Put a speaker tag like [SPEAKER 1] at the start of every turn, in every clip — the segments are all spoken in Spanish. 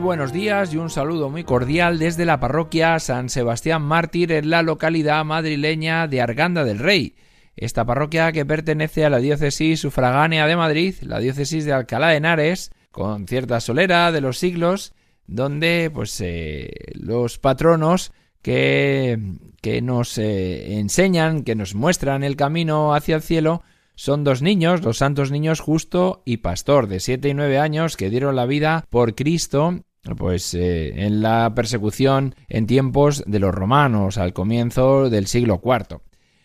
[SPEAKER 1] Buenos días y un saludo muy cordial desde la parroquia San Sebastián Mártir en la localidad madrileña de Arganda del Rey. Esta parroquia que pertenece a la diócesis sufragánea de Madrid, la diócesis de Alcalá de Henares, con cierta solera de los siglos, donde pues eh, los patronos que, que nos eh, enseñan, que nos muestran el camino hacia el cielo, son dos niños, los santos niños Justo y Pastor, de siete y nueve años, que dieron la vida por Cristo pues eh, en la persecución en tiempos de los romanos, al comienzo del siglo IV.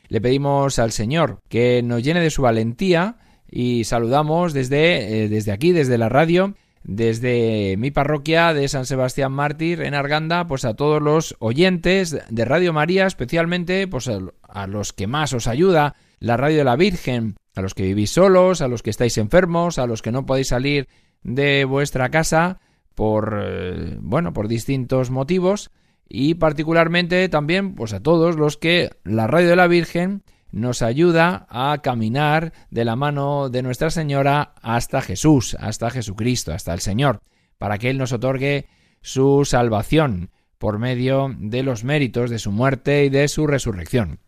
[SPEAKER 1] Le pedimos al Señor que nos llene de su valentía y saludamos desde, eh, desde aquí, desde la radio, desde mi parroquia de San Sebastián Mártir en Arganda, pues a todos los oyentes de Radio María, especialmente pues a los que más os ayuda la radio de la Virgen, a los que vivís solos, a los que estáis enfermos, a los que no podéis salir de vuestra casa por eh, bueno, por distintos motivos y particularmente también pues a todos los que la radio de la Virgen nos ayuda a caminar de la mano de Nuestra Señora hasta Jesús, hasta Jesucristo, hasta el Señor, para que Él nos otorgue su salvación por medio de los méritos de su muerte y de su resurrección.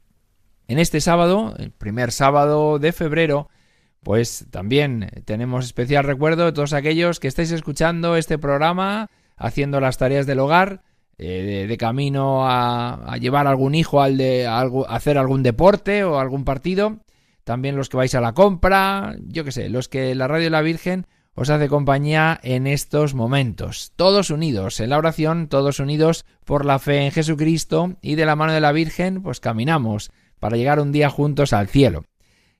[SPEAKER 1] En este sábado, el primer sábado de febrero, pues también tenemos especial recuerdo de todos aquellos que estáis escuchando este programa, haciendo las tareas del hogar, eh, de, camino a, llevar algún hijo al de a hacer algún deporte o algún partido. También los que vais a la compra, yo qué sé, los que la radio de la Virgen os hace compañía en estos momentos. Todos unidos en la oración, todos unidos por la fe en Jesucristo y de la mano de la Virgen, pues caminamos para llegar un día juntos al cielo.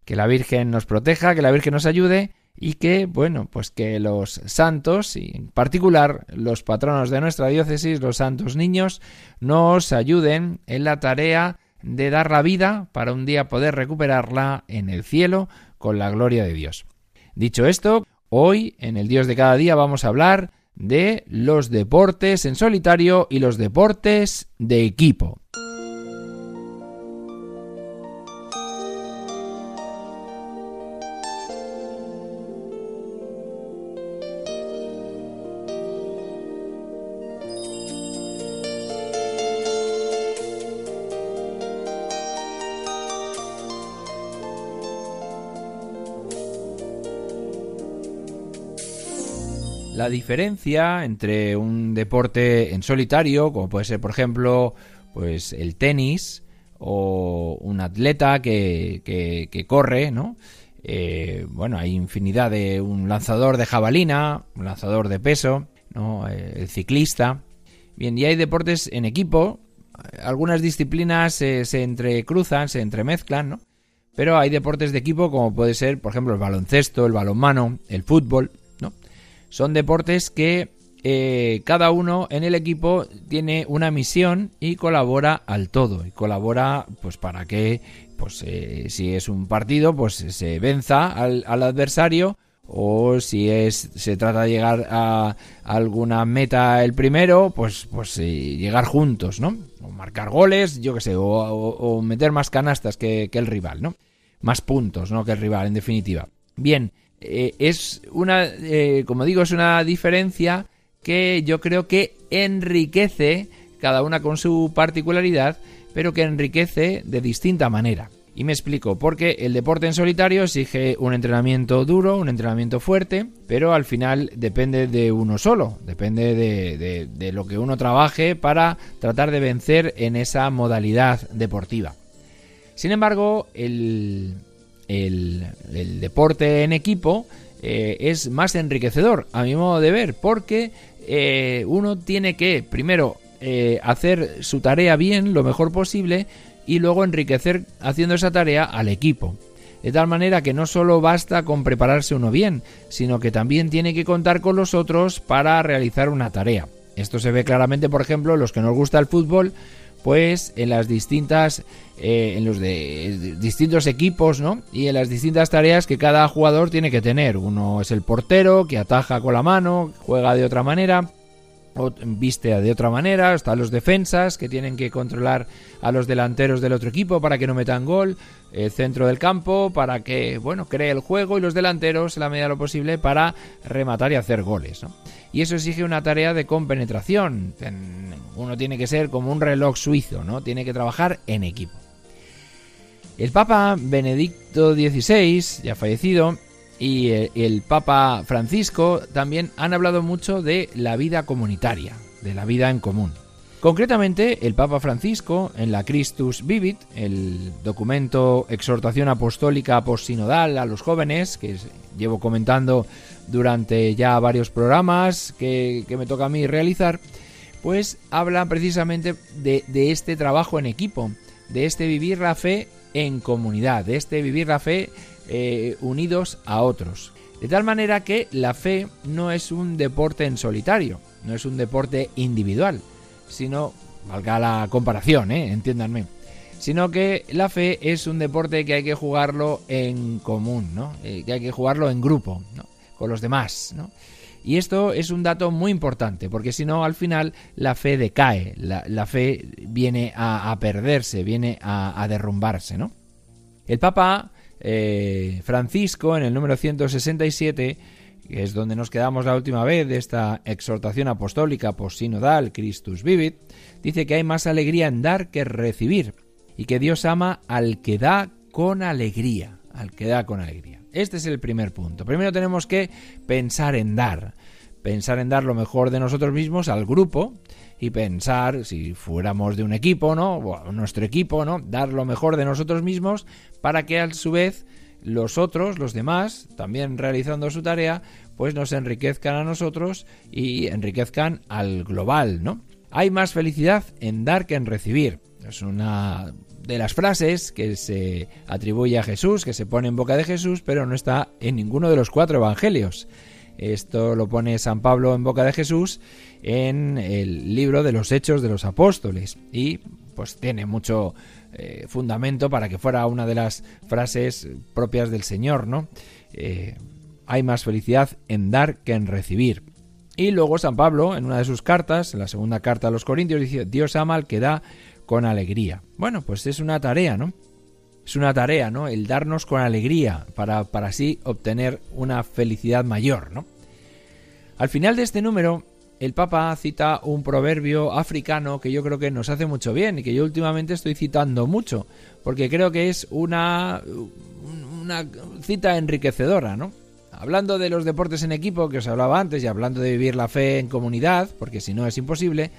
[SPEAKER 1] Que la Virgen nos proteja, que la Virgen nos ayude y que, bueno, pues que los santos, y en particular los patronos de nuestra diócesis, los santos niños, nos ayuden en la tarea de dar la vida para un día poder recuperarla en el cielo con la gloria de Dios. Dicho esto, hoy en el Dios de cada día vamos a hablar de los deportes en solitario y los deportes de equipo. La diferencia entre un deporte en solitario, como puede ser, por ejemplo, pues el tenis, o un atleta que, que, corre, ¿no? Eh, bueno, hay infinidad de un lanzador de jabalina, un lanzador de peso, ¿no? Eh, el ciclista. Bien, y hay deportes en equipo. Algunas disciplinas se entrecruzan, se entremezclan, ¿no? Pero hay deportes de equipo como puede ser, por ejemplo, el baloncesto, el balonmano, el fútbol. Son deportes que eh, cada uno en el equipo tiene una misión y colabora al todo. Y colabora pues para que, pues eh, si es un partido, pues se venza al, adversario o si es se trata de llegar a alguna meta el primero, pues pues eh, llegar juntos, ¿no? O marcar goles, yo qué sé, o, meter más canastas que, que, el rival, ¿no? Más puntos, ¿no? Que el rival, en definitiva. Bien, eh, es una, eh, como digo, es una diferencia que yo creo que enriquece, cada una con su particularidad, pero que enriquece de distinta manera. Y me explico, porque el deporte en solitario exige un entrenamiento duro, un entrenamiento fuerte, pero al final depende de uno solo, depende de, de lo que uno trabaje para tratar de vencer en esa modalidad deportiva. Sin embargo, el, el, deporte en equipo eh, es más enriquecedor, a mi modo de ver, porque eh, uno tiene que, primero, eh, hacer su tarea bien, lo mejor posible, y luego enriquecer haciendo esa tarea al equipo. De tal manera que no solo basta con prepararse uno bien, sino que también tiene que contar con los otros para realizar una tarea. Esto se ve claramente, por ejemplo, en los que nos gusta el fútbol, pues en las distintas eh, en los de distintos equipos no y en las distintas tareas que cada jugador tiene que tener. Uno es el portero que ataja con la mano juega de otra manera viste de otra manera, están los defensas que tienen que controlar a los delanteros del otro equipo para que no metan gol, el centro del campo para que, bueno, cree el juego y los delanteros, en la medida de lo posible, para rematar y hacer goles. Y eso exige una tarea de compenetración. Uno tiene que ser como un reloj suizo, ¿no? Tiene que trabajar en equipo. El Papa Benedicto XVI, ya fallecido, y el, Papa Francisco también han hablado mucho de la vida comunitaria, de la vida en común. Concretamente, el Papa Francisco, en la Christus Vivit, el documento exhortación apostólica postsinodal a los jóvenes, que llevo comentando durante ya varios programas que, me toca a mí realizar, pues habla precisamente de, este trabajo en equipo, de este vivir la fe en comunidad, de este vivir la fe eh, unidos a otros. De tal manera que la fe no es un deporte en solitario, no es un deporte individual, sino, valga la comparación, ¿eh? entiéndanme, sino que la fe es un deporte que hay que jugarlo en común, ¿no? Eh, que hay que jugarlo en grupo, ¿no? con los demás, ¿no? Y esto es un dato muy importante, porque si no, al final la fe decae, la, fe viene a, perderse, viene a, derrumbarse, ¿no? El Papa eh, Francisco, en el número 167, que es donde nos quedamos la última vez de esta exhortación apostólica post-sinodal Christus Vivit, dice que hay más alegría en dar que recibir y que Dios ama al que da con alegría, al que da con alegría. Este es el primer punto. Primero tenemos que pensar en dar, pensar en dar lo mejor de nosotros mismos al grupo y pensar si fuéramos de un equipo, ¿no? O nuestro equipo, ¿no? Dar lo mejor de nosotros mismos para que a su vez los otros, los demás, también realizando su tarea, pues nos enriquezcan a nosotros y enriquezcan al global, ¿no? Hay más felicidad en dar que en recibir. Es una de las frases que se atribuye a Jesús, que se pone en boca de Jesús, pero no está en ninguno de los cuatro evangelios. Esto lo pone San Pablo en boca de Jesús en el libro de los Hechos de los Apóstoles y pues tiene mucho eh, fundamento para que fuera una de las frases propias del Señor, ¿no? Eh, hay más felicidad en dar que en recibir. Y luego San Pablo, en una de sus cartas, en la segunda carta a los Corintios, dice, Dios ama al que da con alegría. Bueno, pues es una tarea, ¿no? Es una tarea, ¿no? El darnos con alegría para, para así obtener una felicidad mayor, ¿no? Al final de este número el Papa cita un proverbio africano que yo creo que nos hace mucho bien y que yo últimamente estoy citando mucho, porque creo que es una, una cita enriquecedora, ¿no? Hablando de los deportes en equipo que os hablaba antes y hablando de vivir la fe en comunidad, porque si no es imposible,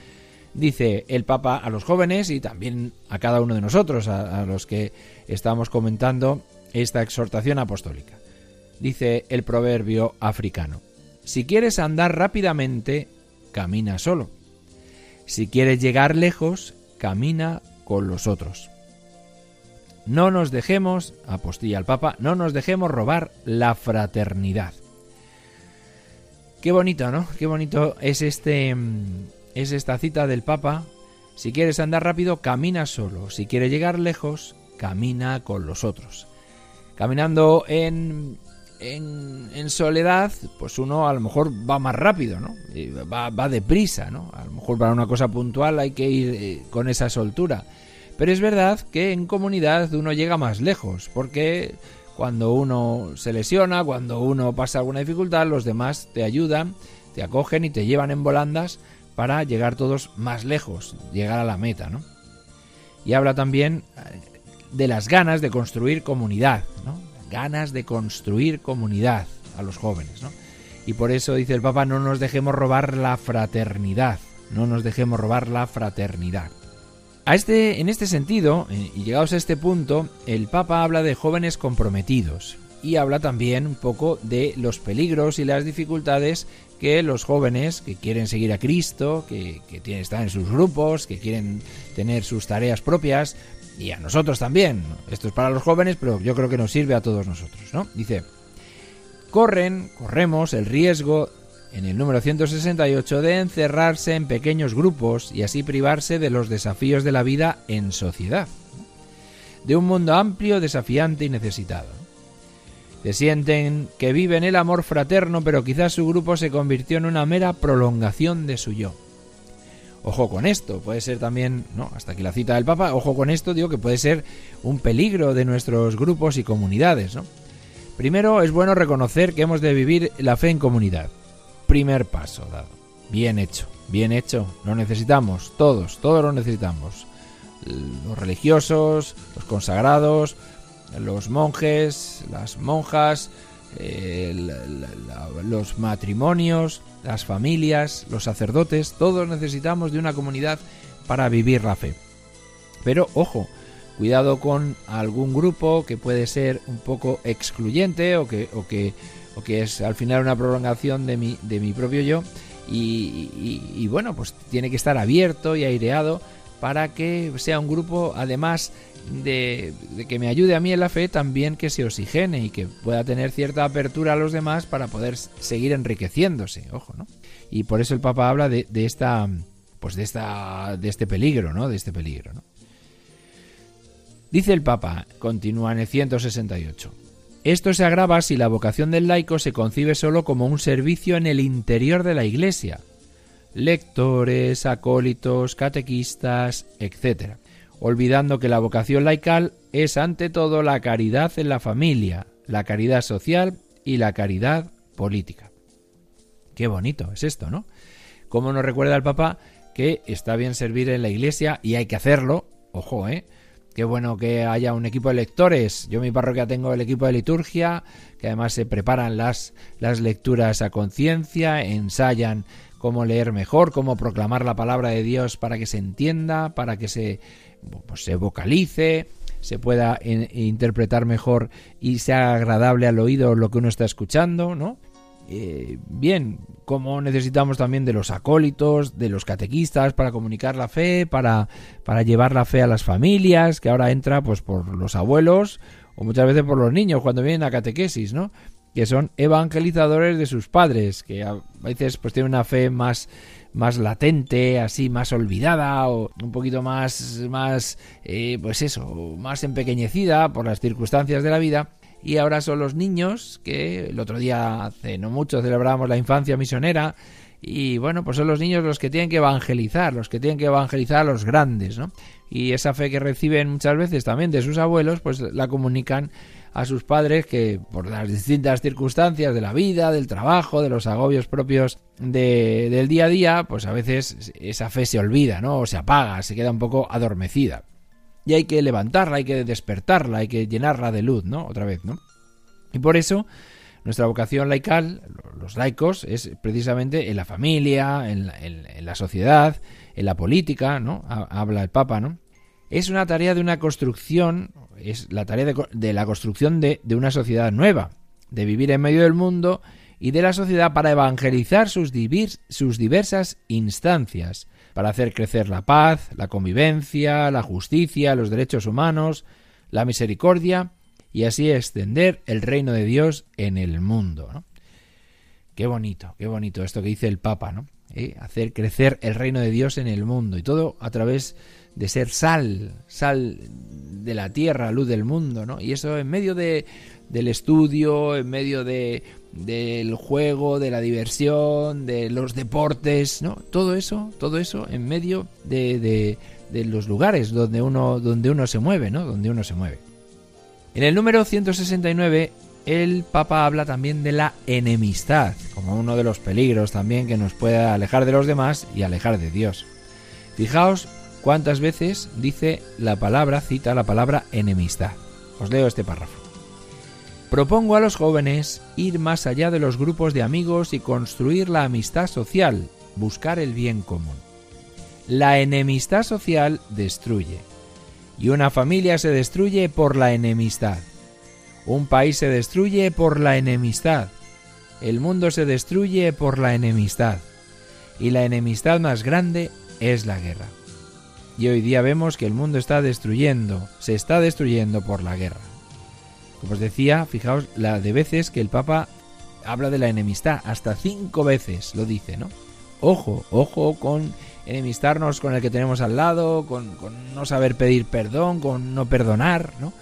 [SPEAKER 1] dice el Papa a los jóvenes y también a cada uno de nosotros, a, los que estamos comentando esta exhortación apostólica. Dice el proverbio africano, si quieres andar rápidamente, camina solo. Si quieres llegar lejos, camina con los otros. No nos dejemos, apostilla el Papa, no nos dejemos robar la fraternidad. Qué bonito, ¿no? Qué bonito es este mm, es esta cita del Papa. Si quieres andar rápido, camina solo. Si quieres llegar lejos, camina con los otros. Caminando en en, soledad, pues uno a lo mejor va más rápido, ¿no? Va, va deprisa, ¿no? A lo mejor para una cosa puntual hay que ir eh, con esa soltura. Pero es verdad que en comunidad uno llega más lejos, porque cuando uno se lesiona, cuando uno pasa alguna dificultad, los demás te ayudan, te acogen y te llevan en volandas para llegar todos más lejos, llegar a la meta, ¿no? Y habla también eh, de las ganas de construir comunidad, ¿no? ganas de construir comunidad a los jóvenes, ¿no? Y por eso dice el Papa, no nos dejemos robar la fraternidad, no nos dejemos robar la fraternidad. A este, en este sentido, eh, y llegados a este punto, el Papa habla de jóvenes comprometidos y habla también un poco de los peligros y las dificultades que los jóvenes que quieren seguir a Cristo, que, que tienen, están en sus grupos, que quieren tener sus tareas propias, y a nosotros también. Esto es para los jóvenes, pero yo creo que nos sirve a todos nosotros, ¿no? Dice, corren, corremos el riesgo en el número 168 de encerrarse en pequeños grupos y así privarse de los desafíos de la vida en sociedad, de un mundo amplio, desafiante y necesitado. Se sienten que viven el amor fraterno, pero quizás su grupo se convirtió en una mera prolongación de su yo. Ojo con esto, puede ser también, no, hasta aquí la cita del Papa, ojo con esto, digo que puede ser un peligro de nuestros grupos y comunidades, ¿no? Primero es bueno reconocer que hemos de vivir la fe en comunidad. Primer paso dado. Bien hecho, bien hecho. Lo necesitamos, todos, todos lo necesitamos. Los religiosos, los consagrados, los monjes, las monjas, eh, los matrimonios, las familias, los sacerdotes, todos necesitamos de una comunidad para vivir la fe. Pero ojo, cuidado con algún grupo que puede ser un poco excluyente o que, o que, o que es al final una prolongación de mi, de mi propio yo. y bueno, pues tiene que estar abierto y aireado para que sea un grupo además de, que me ayude a mí en la fe, también que se oxigene y que pueda tener cierta apertura a los demás para poder seguir enriqueciéndose, ojo, ¿no? Y por eso el Papa habla de, esta, pues de esta, de este peligro, ¿no? De este peligro, ¿no? Dice el Papa, continúa en el 168. Esto se agrava si la vocación del laico se concibe solo como un servicio en el interior de la Iglesia, lectores, acólitos, catequistas, etc olvidando que la vocación laical es ante todo la caridad en la familia, la caridad social y la caridad política. Qué bonito es esto, ¿no? Como nos recuerda el Papa que está bien servir en la iglesia y hay que hacerlo, ojo, ¿eh? Qué bueno que haya un equipo de lectores. Yo en mi parroquia tengo el equipo de liturgia, que además se preparan las, las lecturas a conciencia, ensayan cómo leer mejor, cómo proclamar la palabra de Dios para que se entienda, para que se pues se vocalice, se pueda interpretar mejor y sea agradable al oído lo que uno está escuchando, ¿no? Eh, bien, como necesitamos también de los acólitos, de los catequistas para comunicar la fe, para, para llevar la fe a las familias, que ahora entra pues por los abuelos o muchas veces por los niños cuando vienen a catequesis, ¿no? Que son evangelizadores de sus padres, que a veces pues tienen una fe más más latente, así más olvidada o un poquito más, más, eh, pues eso, más empequeñecida por las circunstancias de la vida. Y ahora son los niños que el otro día, hace no mucho, celebrábamos la infancia misionera. Y bueno, pues son los niños los que tienen que evangelizar, los que tienen que evangelizar a los grandes, ¿no? Y esa fe que reciben muchas veces también de sus abuelos, pues la comunican a sus padres que por las distintas circunstancias de la vida, del trabajo, de los agobios propios de, del día a día, pues a veces esa fe se olvida, ¿no? O se apaga, se queda un poco adormecida. Y hay que levantarla, hay que despertarla, hay que llenarla de luz, ¿no? Otra vez, ¿no? Y por eso nuestra vocación laical, los laicos, es precisamente en la familia, en la, en la sociedad, en la política, ¿no? Habla el Papa, ¿no? Es una tarea de una construcción es la tarea de, la construcción de, una sociedad nueva, de vivir en medio del mundo y de la sociedad para evangelizar sus, diversas instancias, para hacer crecer la paz, la convivencia, la justicia, los derechos humanos, la misericordia y así extender el reino de Dios en el mundo. Qué bonito, qué bonito esto que dice el Papa, ¿no? ¿Eh? Hacer crecer el reino de Dios en el mundo y todo a través de ser sal, sal de la tierra, luz del mundo, ¿no? Y eso en medio de, del estudio, en medio de, del juego, de la diversión, de los deportes, ¿no? Todo eso, todo eso en medio de, de, de los lugares donde uno, donde uno se mueve, ¿no? Donde uno se mueve. En el número 169 el Papa habla también de la enemistad, como uno de los peligros también que nos puede alejar de los demás y alejar de Dios. Fijaos ¿Cuántas veces dice la palabra, cita la palabra enemistad? Os leo este párrafo. Propongo a los jóvenes ir más allá de los grupos de amigos y construir la amistad social, buscar el bien común. la enemistad social destruye. Y una familia se destruye por la enemistad. Un país se destruye por la enemistad. El mundo se destruye por la enemistad. Y la enemistad más grande es la guerra. Y hoy día vemos que el mundo está destruyendo, se está destruyendo por la guerra. Como os decía, fijaos la de veces que el Papa habla de la enemistad, hasta cinco veces lo dice, ¿no? Ojo, ojo con enemistarnos con el que tenemos al lado, con, no saber pedir perdón, con no perdonar, ¿no?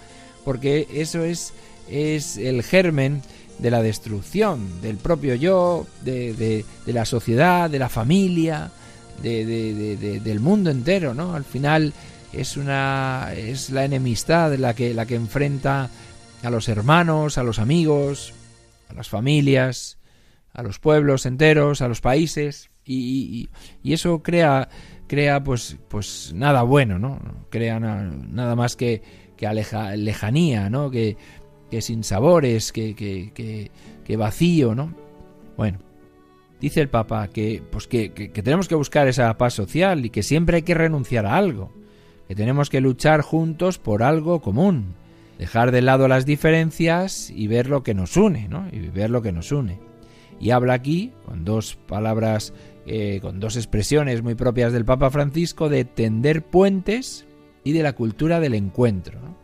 [SPEAKER 1] Porque eso es, es el germen de la destrucción del propio yo, de, de, la sociedad, de la familia, de, del mundo entero, ¿no? Al final es una es la enemistad la que la que enfrenta a los hermanos, a los amigos, a las familias, a los pueblos enteros, a los países y, eso crea crea pues pues nada bueno, ¿no? Crea nada más que que aleja, lejanía, ¿no? Que, que sin sabores, que, que, que vacío, ¿no? Bueno, dice el Papa que, pues que, que, tenemos que buscar esa paz social y que siempre hay que renunciar a algo, que tenemos que luchar juntos por algo común, dejar de lado las diferencias y ver lo que nos une, ¿no? Y ver lo que nos une. Y habla aquí, con dos palabras, eh, con dos expresiones muy propias del Papa Francisco, de tender puentes y de la cultura del encuentro, ¿no?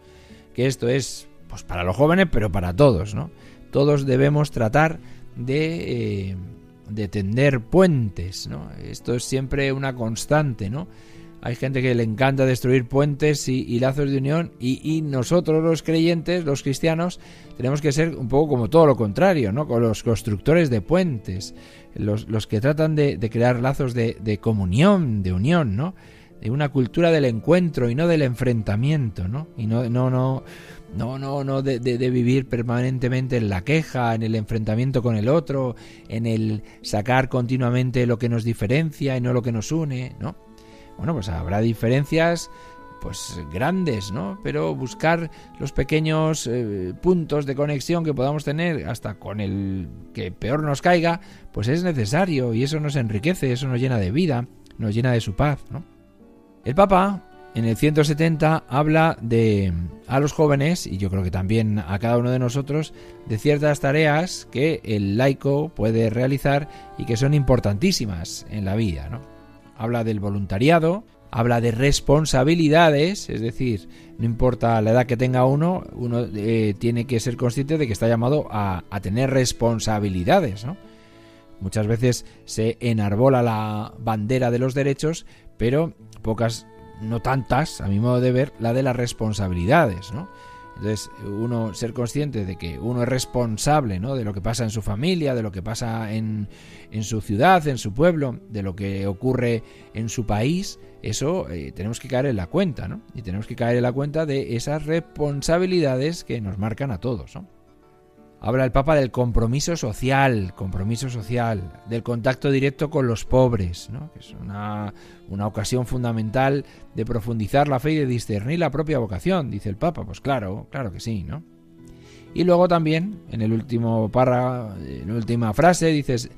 [SPEAKER 1] Que esto es, pues para los jóvenes, pero para todos, ¿no? Todos debemos tratar de... Eh, de tender puentes, ¿no? Esto es siempre una constante, ¿no? Hay gente que le encanta destruir puentes y, lazos de unión y, nosotros los creyentes, los cristianos, tenemos que ser un poco como todo lo contrario, ¿no? Con los constructores de puentes, los, los que tratan de, crear lazos de, comunión, de unión, ¿no? De una cultura del encuentro y no del enfrentamiento, ¿no? Y no, no, no, no, no, no de, vivir permanentemente en la queja, en el enfrentamiento con el otro, en el sacar continuamente lo que nos diferencia y no lo que nos une, ¿no? Bueno, pues habrá diferencias pues grandes, ¿no? Pero buscar los pequeños eh, puntos de conexión que podamos tener hasta con el que peor nos caiga, pues es necesario y eso nos enriquece, eso nos llena de vida, nos llena de su paz, ¿no? El Papa en el 170 habla de a los jóvenes, y yo creo que también a cada uno de nosotros, de ciertas tareas que el laico puede realizar y que son importantísimas en la vida. Habla del voluntariado, habla de responsabilidades, es decir, no importa la edad que tenga uno, uno eh, tiene que ser consciente de que está llamado a, a tener responsabilidades. Muchas veces se enarbola la bandera de los derechos, pero pocas no tantas, a mi modo de ver, la de las responsabilidades, ¿no? Entonces, uno ser consciente de que uno es responsable, ¿no? De lo que pasa en su familia, de lo que pasa en, en su ciudad, en su pueblo, de lo que ocurre en su país, eso eh, tenemos que caer en la cuenta, ¿no? Y tenemos que caer en la cuenta de esas responsabilidades que nos marcan a todos, ¿no? Habla el Papa del compromiso social, compromiso social, del contacto directo con los pobres, ¿no? que es una, una, ocasión fundamental de profundizar la fe y de discernir la propia vocación, dice el Papa. Pues claro, claro que sí, ¿no? Y luego también, en el último párrafo, en la última frase, dices,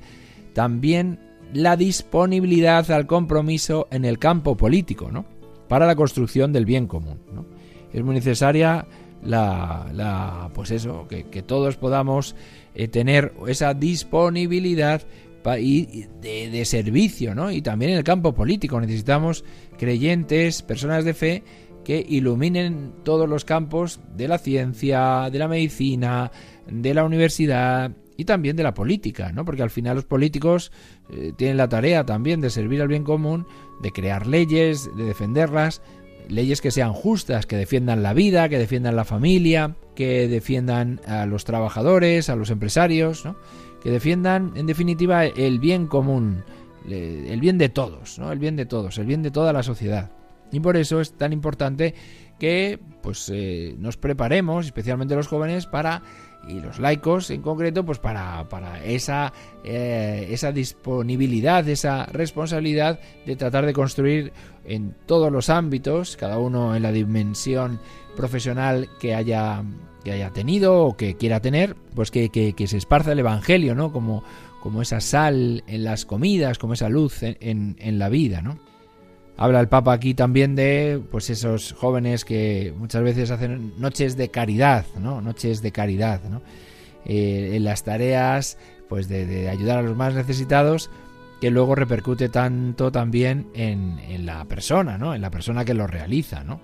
[SPEAKER 1] también la disponibilidad al compromiso en el campo político, ¿no? Para la construcción del bien común, ¿no? Es muy necesaria la, pues eso, que, todos podamos eh, tener esa disponibilidad de, de, servicio, ¿no? Y también en el campo político necesitamos creyentes, personas de fe que iluminen todos los campos de la ciencia, de la medicina, de la universidad y también de la política, ¿no? Porque al final los políticos eh, tienen la tarea también de servir al bien común, de crear leyes, de defenderlas, leyes que sean justas, que defiendan la vida, que defiendan la familia, que defiendan a los trabajadores, a los empresarios, ¿no? que defiendan en definitiva el bien común, el bien de todos, ¿no? el bien de todos, el bien de toda la sociedad. Y por eso es tan importante que pues eh, nos preparemos, especialmente los jóvenes, para y los laicos en concreto, pues para, para esa, eh, esa disponibilidad, esa responsabilidad de tratar de construir en todos los ámbitos, cada uno en la dimensión profesional que haya, que haya tenido o que quiera tener, pues que, que, se esparza el Evangelio, ¿no? Como, como esa sal en las comidas, como esa luz en, en, en la vida, ¿no? Habla el Papa aquí también de pues esos jóvenes que muchas veces hacen noches de caridad, ¿no? Noches de caridad, ¿no? Eh, en las tareas pues de, ayudar a los más necesitados que luego repercute tanto también en, en, la persona, ¿no? En la persona que lo realiza, ¿no?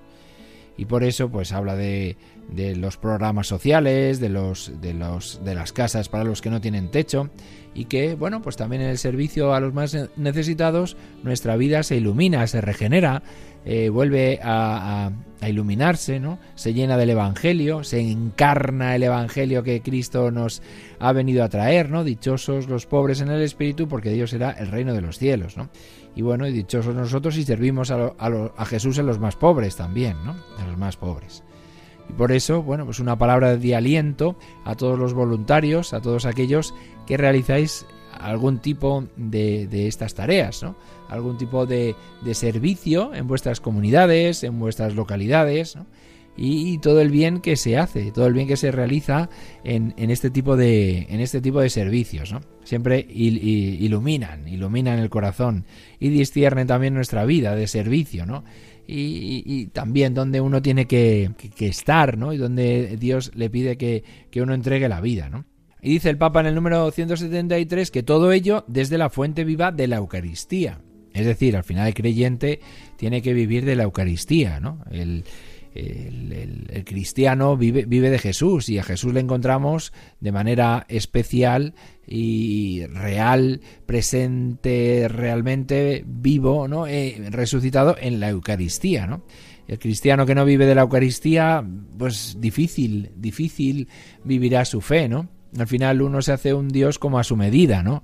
[SPEAKER 1] Y por eso pues habla de, de los programas sociales, de los, de los de las casas para los que no tienen techo y que, bueno, pues también en el servicio a los más necesitados nuestra vida se ilumina, se regenera, eh, vuelve a, a, iluminarse, ¿no? Se llena del Evangelio, se encarna el Evangelio que Cristo nos ha venido a traer, ¿no? Dichosos los pobres en el Espíritu, porque Dios será el reino de los cielos, ¿no? Y bueno, y dichosos nosotros si servimos a, a, Jesús en los más pobres también, ¿no? En los más pobres. Y por eso, bueno, pues una palabra de aliento a todos los voluntarios, a todos aquellos que realizáis algún tipo de, de estas tareas, ¿no? algún tipo de, de, servicio en vuestras comunidades, en vuestras localidades. Y, todo el bien que se hace, todo el bien que se realiza en, en este tipo de en este tipo de servicios, ¿no? Siempre iluminan, iluminan el corazón y disciernen también nuestra vida de servicio, ¿no? y, también donde uno tiene que, estar, ¿no? Y donde Dios le pide que, uno entregue la vida, ¿no? Y dice el Papa en el número 173 que todo ello desde la fuente viva de la Eucaristía. Es decir, al final el creyente tiene que vivir de la Eucaristía, ¿no? El, el, cristiano vive, vive, de Jesús y a Jesús le encontramos de manera especial y real, presente, realmente vivo, ¿no? Eh, resucitado en la Eucaristía, ¿no? El cristiano que no vive de la Eucaristía, pues difícil, difícil vivirá su fe, ¿no? Al final uno se hace un Dios como a su medida, ¿no?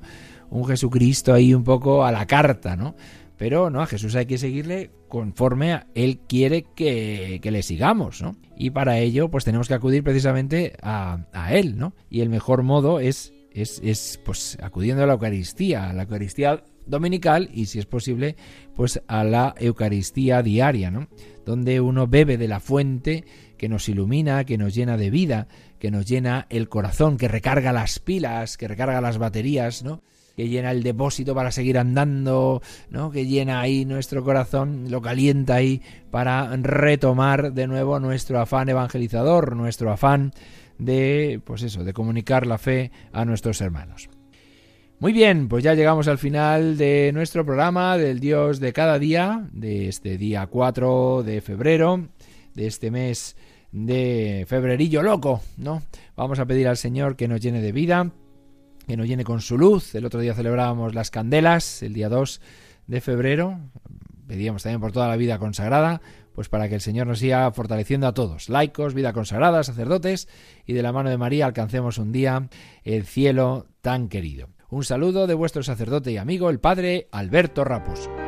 [SPEAKER 1] Un Jesucristo ahí un poco a la carta, ¿no? Pero no, a Jesús hay que seguirle conforme a Él quiere que, le sigamos, ¿no? Y para ello, pues tenemos que acudir precisamente a, a Él, ¿no? Y el mejor modo es, es, es, pues acudiendo a la Eucaristía, a la Eucaristía dominical y si es posible, pues a la Eucaristía diaria, ¿no? Donde uno bebe de la fuente que nos ilumina, que nos llena de vida, que nos llena el corazón, que recarga las pilas, que recarga las baterías, ¿no? Que llena el depósito para seguir andando, ¿no? que llena ahí nuestro corazón, lo calienta ahí para retomar de nuevo nuestro afán evangelizador, nuestro afán de, pues eso, de comunicar la fe a nuestros hermanos. Muy bien, pues ya llegamos al final de nuestro programa del Dios de cada día, de este día 4 de febrero, de este mes de febrerillo loco, ¿no? Vamos a pedir al Señor que nos llene de vida, que nos llene con su luz. El otro día celebrábamos las candelas, el día 2 de febrero. Pedíamos también por toda la vida consagrada, pues para que el Señor nos siga fortaleciendo a todos, laicos, vida consagrada, sacerdotes, y de la mano de María alcancemos un día el cielo tan querido. Un saludo de vuestro sacerdote y amigo, el Padre Alberto Raposo.